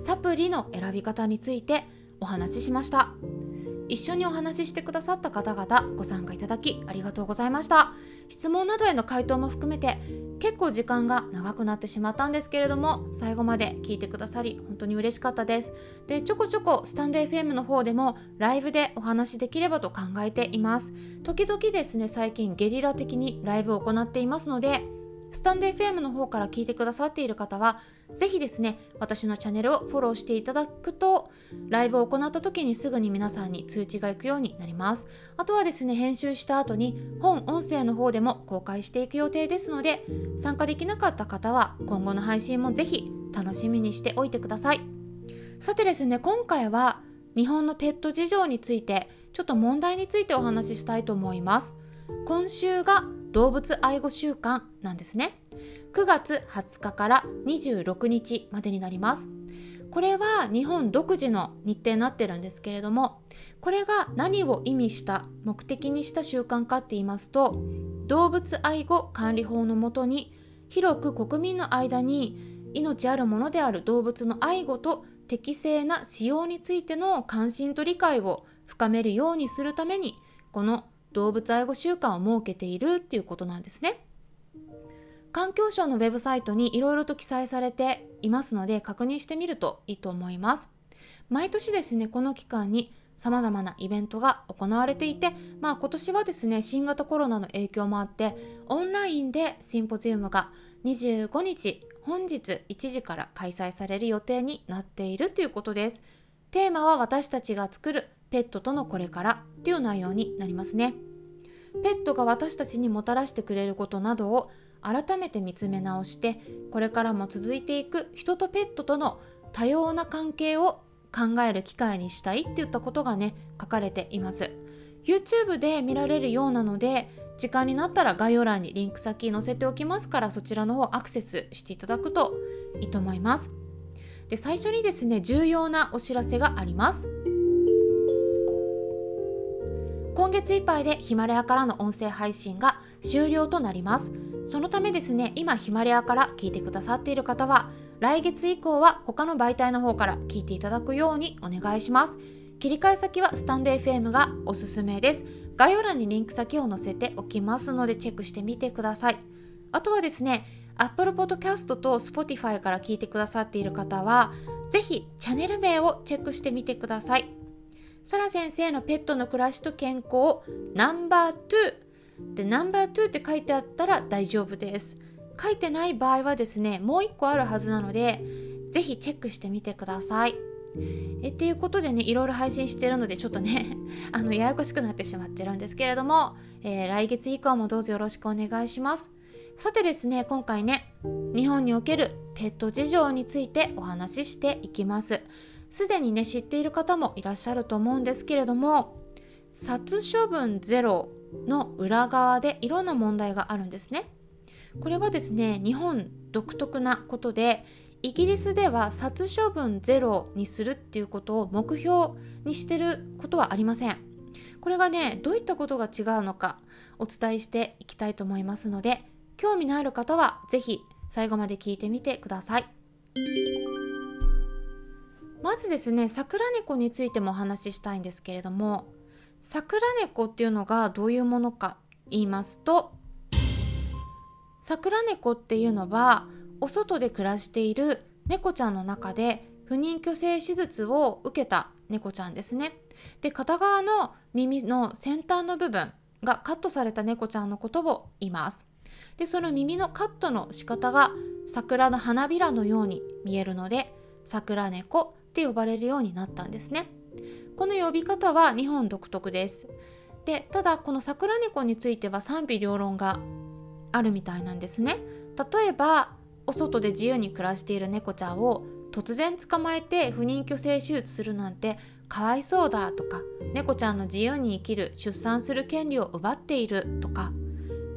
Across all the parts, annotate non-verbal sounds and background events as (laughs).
サプリの選び方についてお話ししました。一緒にお話ししてくださった方々ご参加いただきありがとうございました。質問などへの回答も含めて結構時間が長くなってしまったんですけれども最後まで聞いてくださり本当に嬉しかったです。でちょこちょこスタンド FM の方でもライブでお話しできればと考えています。時々ですね最近ゲリラ的にライブを行っていますのでスタンド FM の方から聞いてくださっている方はぜひですね、私のチャンネルをフォローしていただくと、ライブを行った時にすぐに皆さんに通知が行くようになります。あとはですね、編集した後に本音声の方でも公開していく予定ですので、参加できなかった方は今後の配信もぜひ楽しみにしておいてください。さてですね、今回は日本のペット事情について、ちょっと問題についてお話ししたいと思います。今週が動物愛護週間なんですね。9月20日から26日までになります。これは日本独自の日程になってるんですけれどもこれが何を意味した目的にした習慣かって言いますと動物愛護管理法のもとに広く国民の間に命あるものである動物の愛護と適正な使用についての関心と理解を深めるようにするためにこの動物愛護週間を設けているっていうことなんですね。環境省のウェブサイトにいろいろと記載されていますので確認してみるといいと思います。毎年ですね、この期間に様々なイベントが行われていて、まあ今年はですね、新型コロナの影響もあって、オンラインでシンポジウムが25日、本日1時から開催される予定になっているということです。テーマは私たちが作るペットとのこれからっていう内容になりますね。ペットが私たちにもたらしてくれることなどを改めて見つめ直してこれからも続いていく人とペットとの多様な関係を考える機会にしたいって言ったことがね書かれています。YouTube で見られるようなので時間になったら概要欄にリンク先載せておきますからそちらの方アクセスしていただくといいと思います。で最初にですね重要なお知らせがあります。今月いっぱいでヒマラヤからの音声配信が終了となります。そのためですね今ヒマラヤから聞いてくださっている方は来月以降は他の媒体の方から聞いていただくようにお願いします。切り替え先はスタンド FM がおすすめです。概要欄にリンク先を載せておきますのでチェックしてみてください。あとはですね Apple Podcast と Spotify から聞いてくださっている方はぜひチャンネル名をチェックしてみてください。サラ先生のペットの暮らしと健康ナンバー2でナンバー2って書いてあったら大丈夫です。書いてない場合はですねもう1個あるはずなので是非チェックしてみてください。えっていうことでねいろいろ配信してるのでちょっとね (laughs) あのややこしくなってしまってるんですけれども、えー、来月以降もどうぞよろしくお願いします。さてですね今回ね日本におけるペット事情についてお話ししていきます。すでにね知っている方もいらっしゃると思うんですけれども殺処分ゼロの裏側でいろんな問題があるんですね。これはですね日本独特なことでイギリスでは殺処分ゼロにするっていうことを目標にしてることはありません。これがねどういったことが違うのかお伝えしていきたいと思いますので興味のある方は是非最後まで聞いてみてください。まずですね桜猫についてもお話ししたいんですけれども桜猫っていうのがどういうものか言いますと桜猫っていうのはお外で暮らしている猫ちゃんの中で不妊去勢手術を受けた猫ちゃんですね。で片側の耳の先端の部分がカットされた猫ちゃんのことを言います。でその耳のカットの仕方が桜の花びらのように見えるので桜猫って呼ばれるようになったんですね。この呼び方は日本独特です。でただこの桜猫については賛否両論があるみたいなんですね。例えばお外で自由に暮らしている猫ちゃんを突然捕まえて不妊去勢手術するなんてかわいそうだとか猫ちゃんの自由に生きる出産する権利を奪っているとか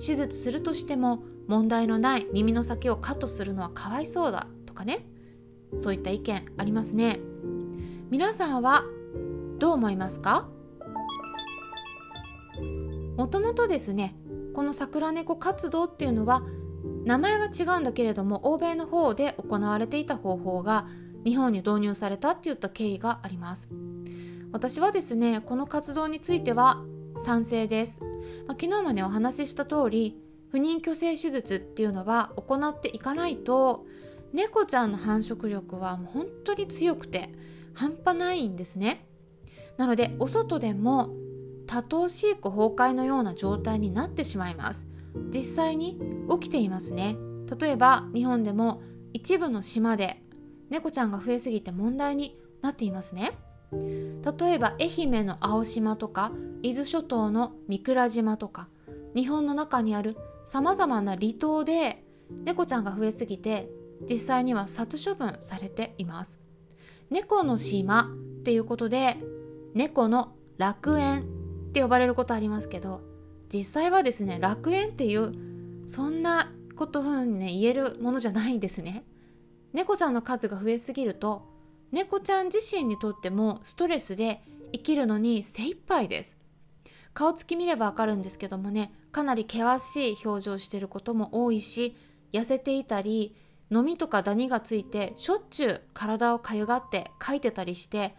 手術するとしても問題のない耳の先をカットするのはかわいそうだとかねそういった意見ありますね皆さんはどう思いますか？もともとですねこの桜猫活動っていうのは名前は違うんだけれども欧米の方で行われていた方法が日本に導入されたっていった経緯があります。私はですねこの活動については賛成です、まあ、昨日もねお話しした通り不妊去勢手術っていうのは行っていかないと猫ちゃんの繁殖力はもう本当に強くて半端ないんですね。なのでお外でも多頭飼育崩壊のような状態になってしまいます。実際に起きていますね。例えば日本でも一部の島で猫ちゃんが増えすぎて問題になっていますね。例えば愛媛の青島とか伊豆諸島の三倉島とか日本の中にあるさまざまな離島で猫ちゃんが増えすぎて実際には殺処分されています。猫の島っていうことで猫の楽園って呼ばれることありますけど実際はですね楽園っていうそんなことふうにね言えるものじゃないんですね。猫ちゃんの数が増えすぎると猫ちゃん自身にとってもストレスで生きるのに精一杯です。顔つき見ればわかるんですけどもねかなり険しい表情してることも多いし痩せていたりのみとかダニがついてしょっちゅう体をかゆがってかいてたりして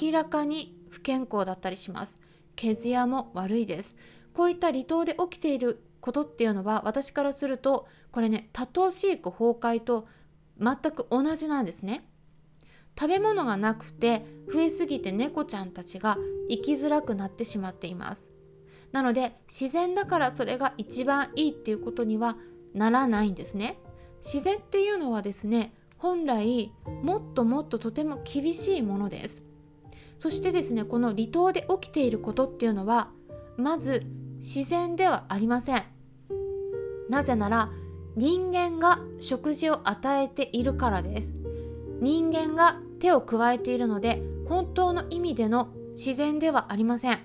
明らかに不健康だったりします。毛艶も悪いです。こういった離島で起きていることっていうのは私からするとこれね多頭飼育崩壊と全く同じなんですね。食べ物がなくて増えすぎて猫ちゃんたちが生きづらくなってしまっています。なので自然だからそれが一番いいっていうことにはならないんですね。自然っていうのはですね本来もっともっととても厳しいものです。そしてですねこの離島で起きていることっていうのはまず自然ではありません。なぜなら人間が食事を与えているからです。人間が手を加えているので本当の意味での自然ではありません。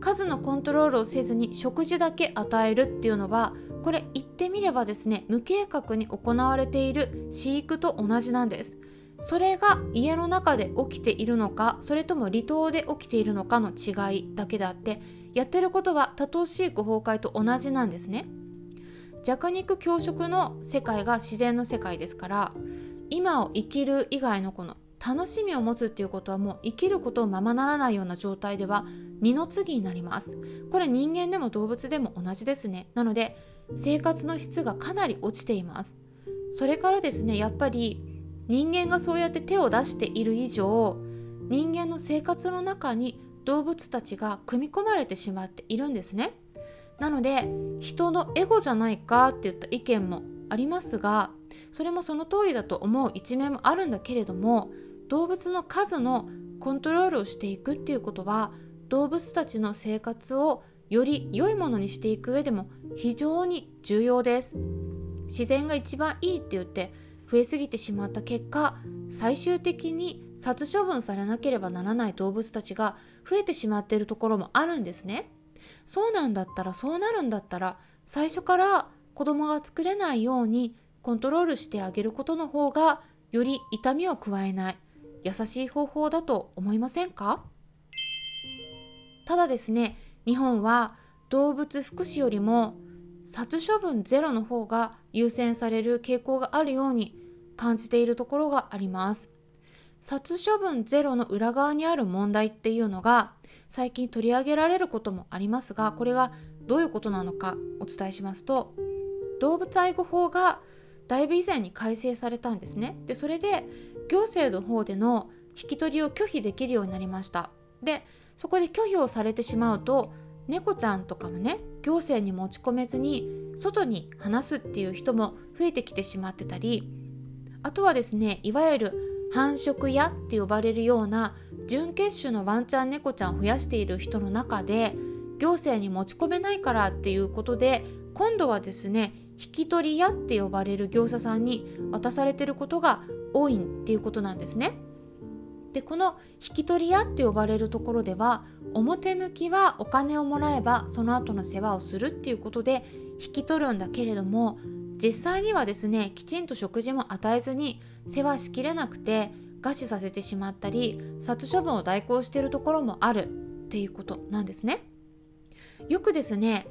数のコントロールをせずに食事だけ与えるっていうのはこれ言ってみればですね無計画に行われている飼育と同じなんです。それが家の中で起きているのかそれとも離島で起きているのかの違いだけであってやってることは多頭飼育崩壊と同じなんですね。弱肉強食の世界が自然の世界ですから今を生きる以外のこの楽しみを持つっていうことはもう生きることをままならないような状態では二の次になります。これ人間でも動物でも同じですね。なので生活の質がかなり落ちています。それからですねやっぱり人間がそうやって手を出している以上人間の生活の中に動物たちが組み込まれてしまっているんですね。なので人のエゴじゃないかって言った意見もありますがそれもその通りだと思う一面もあるんだけれども動物の数のコントロールをしていくっていうことは動物たちの生活をより良いものにしていく上でも非常に重要です自然が一番いいって言って増えすぎてしまった結果最終的に殺処分されなければならない動物たちが増えてしまっているところもあるんですね。そうなんだったらそうなるんだったら最初から子供が作れないようにコントロールしてあげることの方がより痛みを加えない優しい方法だと思いませんか？ただですね日本は動物福祉よりも殺処分ゼロの方が優先される傾向があるように感じているところがあります。殺処分ゼロの裏側にある問題っていうのが最近取り上げられることもありますがこれがどういうことなのかお伝えしますと動物愛護法がだいぶ以前に改正されたんですね。でそれで行政の方での引き取りを拒否できるようになりました。でそこで拒否をされてしまうと猫ちゃんとかもね行政に持ち込めずに外に放すっていう人も増えてきてしまってたりあとはですねいわゆる繁殖屋って呼ばれるような準血種のワンちゃん猫ちゃんを増やしている人の中で行政に持ち込めないからっていうことで今度はですね引き取り屋って呼ばれる業者さんに渡されてることが多いっていうことなんですね。でこの引き取り屋って呼ばれるところでは表向きはお金をもらえばその後の世話をするっていうことで引き取るんだけれども実際にはですねきちんと食事も与えずに世話しきれなくて餓死させてしまったり殺処分を代行しているところもあるっていうことなんですね。よくですね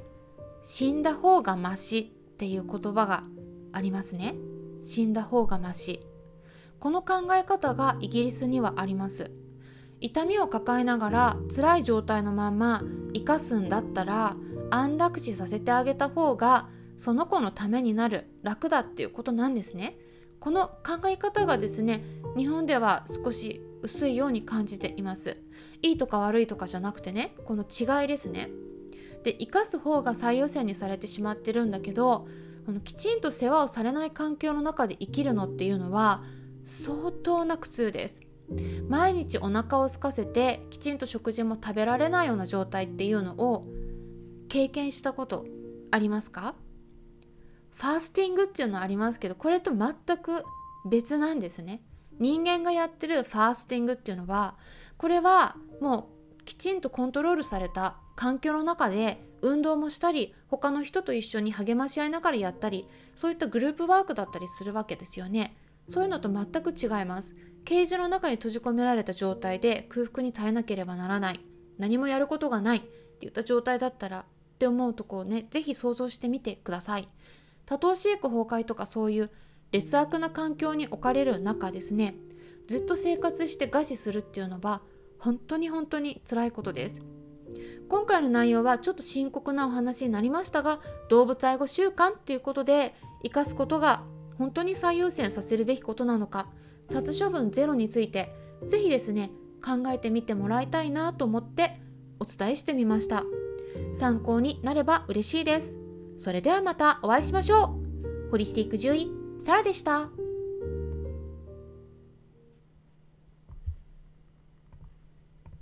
死んだ方がマシっていう言葉がありますね。死んだ方がマシ。この考え方がイギリスにはあります。痛みを抱えながら辛い状態のまま生かすんだったら安楽死させてあげた方がその子のためになる楽だっていうことなんですね。この考え方がですね日本では少し薄いように感じています。いいとか悪いとかじゃなくてねこの違いですね。で生かす方が最優先にされてしまってるんだけどこのきちんと世話をされない環境の中で生きるのっていうのは相当な苦痛です。毎日お腹を空かせてきちんと食事も食べられないような状態っていうのを経験したことありますか？ファースティングっていうのはありますけどこれと全く別なんですね。人間がやってるファースティングっていうのはこれはもうきちんとコントロールされた環境の中で運動もしたり他の人と一緒に励まし合いながらやったりそういったグループワークだったりするわけですよね。そういうのと全く違います。ケージの中に閉じ込められた状態で空腹に耐えなければならない。何もやることがない。っていった状態だったらって思うとこをね是非想像してみてください。多頭飼育崩壊とかそういう劣悪な環境に置かれる中ですね。ずっと生活して餓死するっていうのは本当に本当に辛いことです。今回の内容はちょっと深刻なお話になりましたが動物愛護習慣っていうことで生かすことが本当に最優先させるべきことなのか殺処分ゼロについて是非ですね考えてみてもらいたいなと思ってお伝えしてみました。参考になれば嬉しいです。それではまたお会いしましょう。ホリスティック獣医サラでした。